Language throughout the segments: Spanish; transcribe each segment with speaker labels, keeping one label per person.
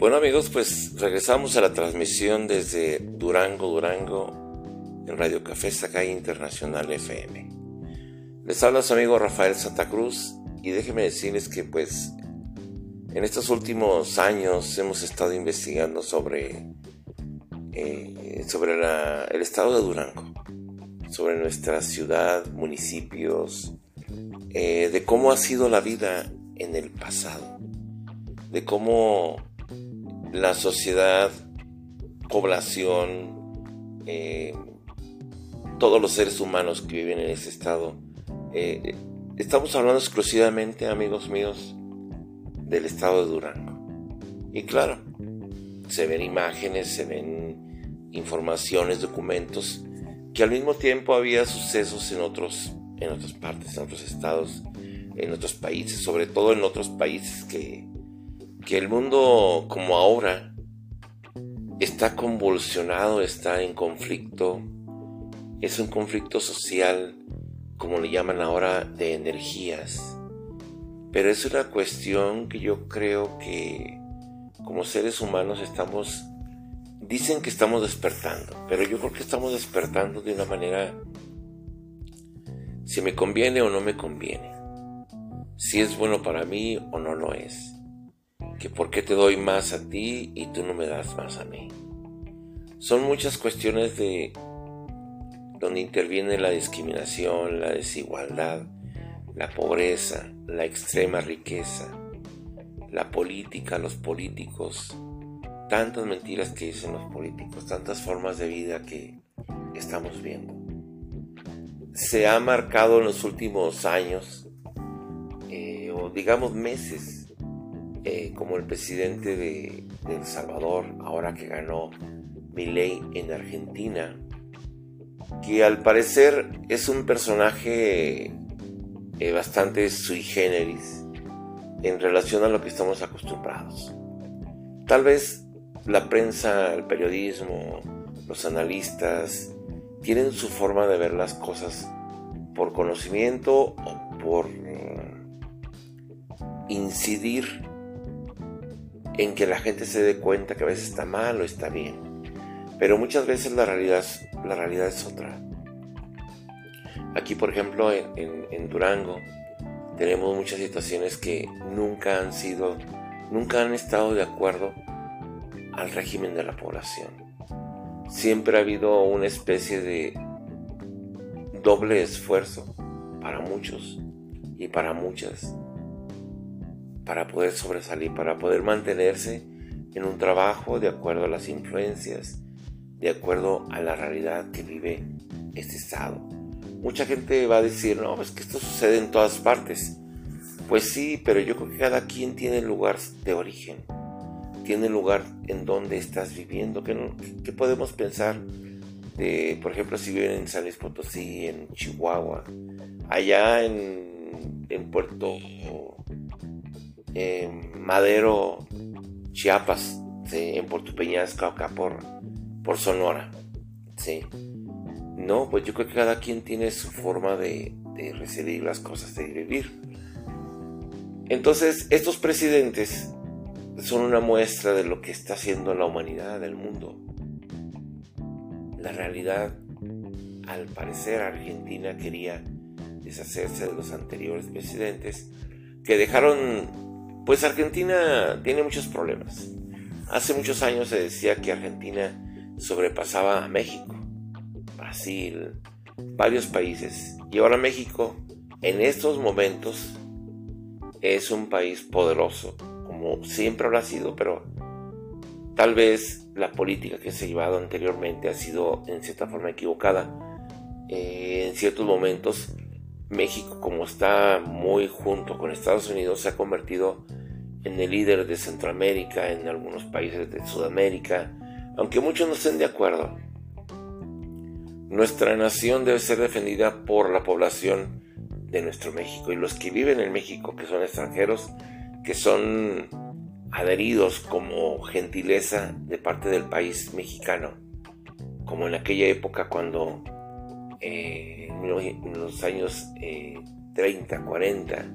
Speaker 1: Bueno amigos, pues regresamos a la transmisión desde Durango, Durango, en Radio Café Sacay Internacional FM. Les habla su amigo Rafael Santa Cruz y déjenme decirles que pues en estos últimos años hemos estado investigando sobre, eh, sobre el estado de Durango, sobre nuestra ciudad, municipios, eh, de cómo ha sido la vida en el pasado, de cómo la sociedad, población, eh, todos los seres humanos que viven en ese estado. Eh, estamos hablando exclusivamente, amigos míos, del estado de Durango. Y claro, se ven imágenes, se ven informaciones, documentos, que al mismo tiempo había sucesos en otros, en otras partes, en otros estados, en otros países, sobre todo en otros países que, que el mundo como ahora está convulsionado, está en conflicto, es un conflicto social, como le llaman ahora, de energías. Pero es una cuestión que yo creo que como seres humanos estamos, dicen que estamos despertando, pero yo creo que estamos despertando de una manera, si me conviene o no me conviene, si es bueno para mí o no lo es que por qué te doy más a ti y tú no me das más a mí. Son muchas cuestiones de donde interviene la discriminación, la desigualdad, la pobreza, la extrema riqueza, la política, los políticos, tantas mentiras que dicen los políticos, tantas formas de vida que estamos viendo. Se ha marcado en los últimos años, eh, o digamos meses, eh, como el presidente de, El Salvador, ahora que ganó Milei en Argentina, que al parecer es un personaje eh, bastante sui generis en relación a lo que estamos acostumbrados. Tal vez la prensa, el periodismo, los analistas tienen su forma de ver las cosas por conocimiento o por eh, incidir en que la gente se dé cuenta que a veces está mal o está bien. Pero muchas veces la realidad, la realidad es otra. Aquí, por ejemplo, en, Durango, tenemos muchas situaciones que nunca han sido, nunca han estado de acuerdo al régimen de la población. Siempre ha habido una especie de doble esfuerzo para muchos y para muchas para poder sobresalir, para poder mantenerse en un trabajo de acuerdo a las influencias, de acuerdo a la realidad que vive este estado. Mucha gente va a decir, no, es que esto sucede en todas partes. Pues sí, pero yo creo que cada quien tiene lugar de origen, tiene lugar en donde estás viviendo. ¿Qué, podemos pensar de, por ejemplo, si viven en San Luis en Chihuahua, allá en, en Puerto Madero, Chiapas, en Puerto Peñasco, acá por, por Sonora. ¿sí? No, pues yo creo que cada quien tiene su forma de, de recibir las cosas, de vivir. Entonces, estos presidentes son una muestra de lo que está haciendo la humanidad, el mundo. La realidad, al parecer, Argentina quería deshacerse de los anteriores presidentes que dejaron pues Argentina tiene muchos problemas. Hace muchos años se decía que Argentina sobrepasaba a México, Brasil, varios países. Y ahora México, en estos momentos, es un país poderoso, como siempre lo ha sido, pero tal vez la política que se ha llevado anteriormente ha sido en cierta forma equivocada. Eh, en ciertos momentos México, como está muy junto con Estados Unidos, se ha convertido en el líder de Centroamérica, en algunos países de Sudamérica, aunque muchos no estén de acuerdo. Nuestra nación debe ser defendida por la población de nuestro México y los que viven en México, que son extranjeros, que son adheridos como gentileza de parte del país mexicano, como en aquella época cuando eh, en los años 30, eh, 40,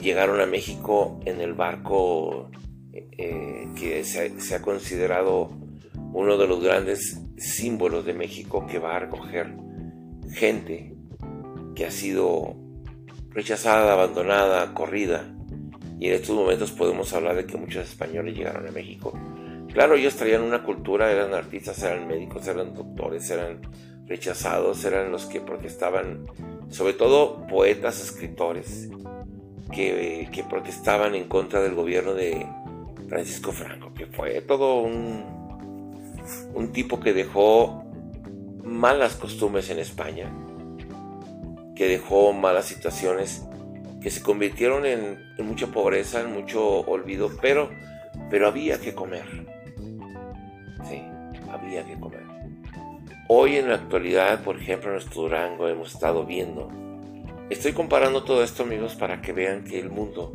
Speaker 1: llegaron a México en el barco eh, que se, ha considerado uno de los grandes símbolos de México que va a recoger gente que ha sido rechazada, abandonada, corrida. Y en estos momentos podemos hablar de que muchos españoles llegaron a México. Claro, ellos traían una cultura, eran artistas, eran médicos, eran doctores, eran rechazados, eran los que protestaban, sobre todo poetas, escritores, que, que protestaban en contra del gobierno de Francisco Franco, que fue todo un, un tipo que dejó malas costumbres en España, que dejó malas situaciones, que se convirtieron en, mucha pobreza, en mucho olvido, pero, pero había que comer. Sí, había que comer. Hoy en la actualidad, por ejemplo, en nuestro Durango hemos estado viendo. Estoy comparando todo esto, amigos, para que vean que el mundo,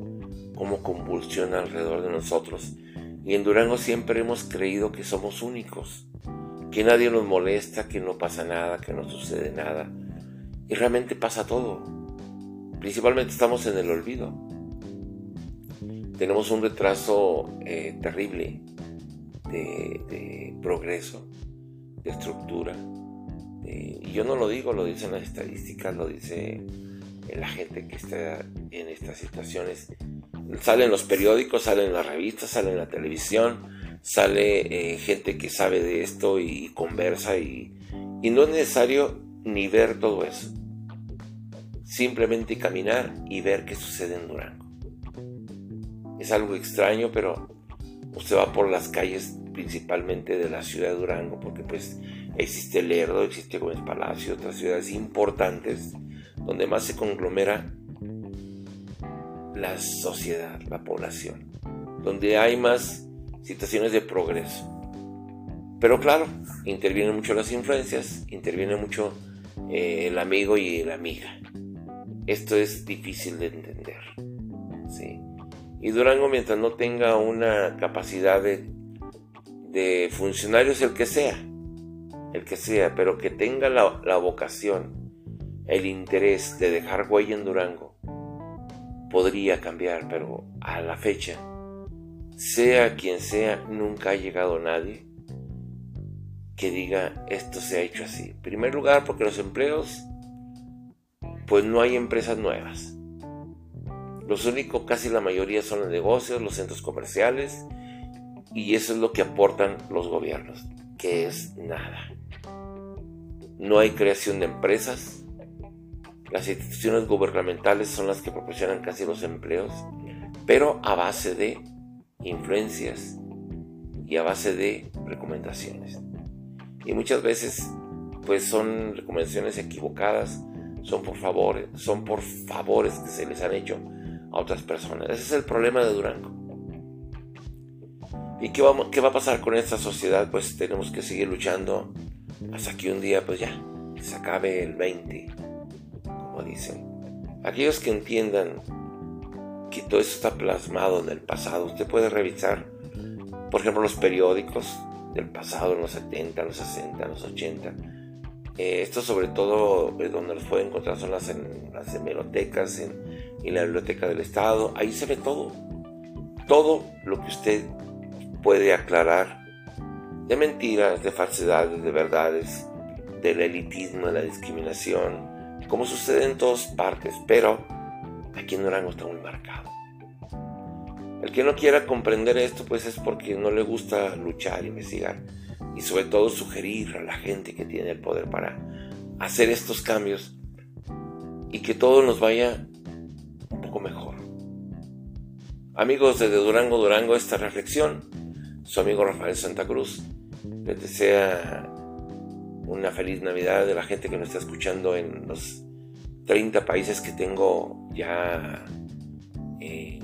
Speaker 1: como convulsiona alrededor de nosotros. Y en Durango siempre hemos creído que somos únicos, que nadie nos molesta, que no pasa nada, que no sucede nada. Y realmente pasa todo. Principalmente estamos en el olvido. Tenemos un retraso eh, terrible de, progreso, estructura. y yo no lo digo, lo dicen las estadísticas, lo dice la gente que está en estas situaciones. Salen los periódicos, salen las revistas, sale en la televisión, sale eh, gente que sabe de esto y, conversa y, y no es necesario ni ver todo eso simplemente caminar y ver qué sucede en Durango. Es algo extraño, pero usted va por las calles principalmente de la ciudad de Durango, porque pues existe Lerdo, existe Gómez Palacio, otras ciudades importantes donde más se conglomera la sociedad, la población, donde hay más situaciones de progreso. Pero claro, intervienen mucho las influencias, interviene mucho eh, el amigo y la amiga. Esto es difícil de entender. Y Durango, mientras no tenga una capacidad de, de funcionarios, el que sea, el que sea, pero que tenga la, la vocación, el interés de dejar huella en Durango, podría cambiar, pero a la fecha, sea quien sea, nunca ha llegado nadie que diga esto se ha hecho así. En primer lugar, porque los empleos pues no hay empresas nuevas. Los únicos, casi la mayoría, son los negocios, los centros comerciales, y eso es lo que aportan los gobiernos, que es nada. No hay creación de empresas. Las instituciones gubernamentales son las que proporcionan casi los empleos, pero a base de influencias y a base de recomendaciones. Y muchas veces, pues son recomendaciones equivocadas son por favores, son por favores que se les han hecho a otras personas. Ese es el problema de Durango. ¿Y qué, vamos, qué va a pasar con esta sociedad? Pues tenemos que seguir luchando hasta que un día, pues ya, se acabe el 20, como dicen. Aquellos que entiendan que todo eso está plasmado en el pasado, usted puede revisar, por ejemplo, los periódicos del pasado, en los 70, los 60, los 80 eh, esto sobre todo eh, donde los puede encontrar son las, en, las hemerotecas, en, en, la biblioteca del Estado. Ahí se ve todo. Todo lo que usted puede aclarar de mentiras, de falsedades, de verdades, del elitismo, de la discriminación, como sucede en todas partes, pero aquí en Durango está muy marcado. El que no quiera comprender esto, pues es porque no le gusta luchar, investigar y sobre todo sugerir a la gente que tiene el poder para hacer estos cambios y que todo nos vaya un poco mejor. Amigos desde Durango, Durango, esta reflexión, su amigo Rafael Santa Cruz les desea una feliz Navidad de la gente que nos está escuchando en los 30 países que tengo ya eh,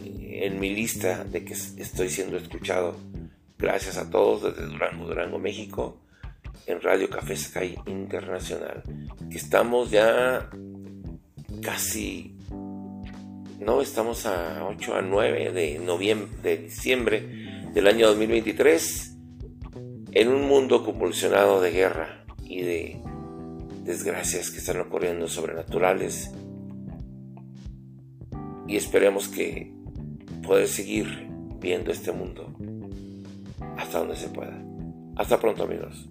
Speaker 1: en mi lista de que estoy siendo escuchado. Gracias a todos desde Durango, Durango, México, en Radio Café Sky Internacional, estamos ya casi, no, estamos a 8 a 9 de noviembre, de diciembre del año 2023, en un mundo convulsionado de guerra y de desgracias que están ocurriendo sobrenaturales y esperemos que poder seguir viendo este mundo hasta donde se pueda. Hasta pronto amigos.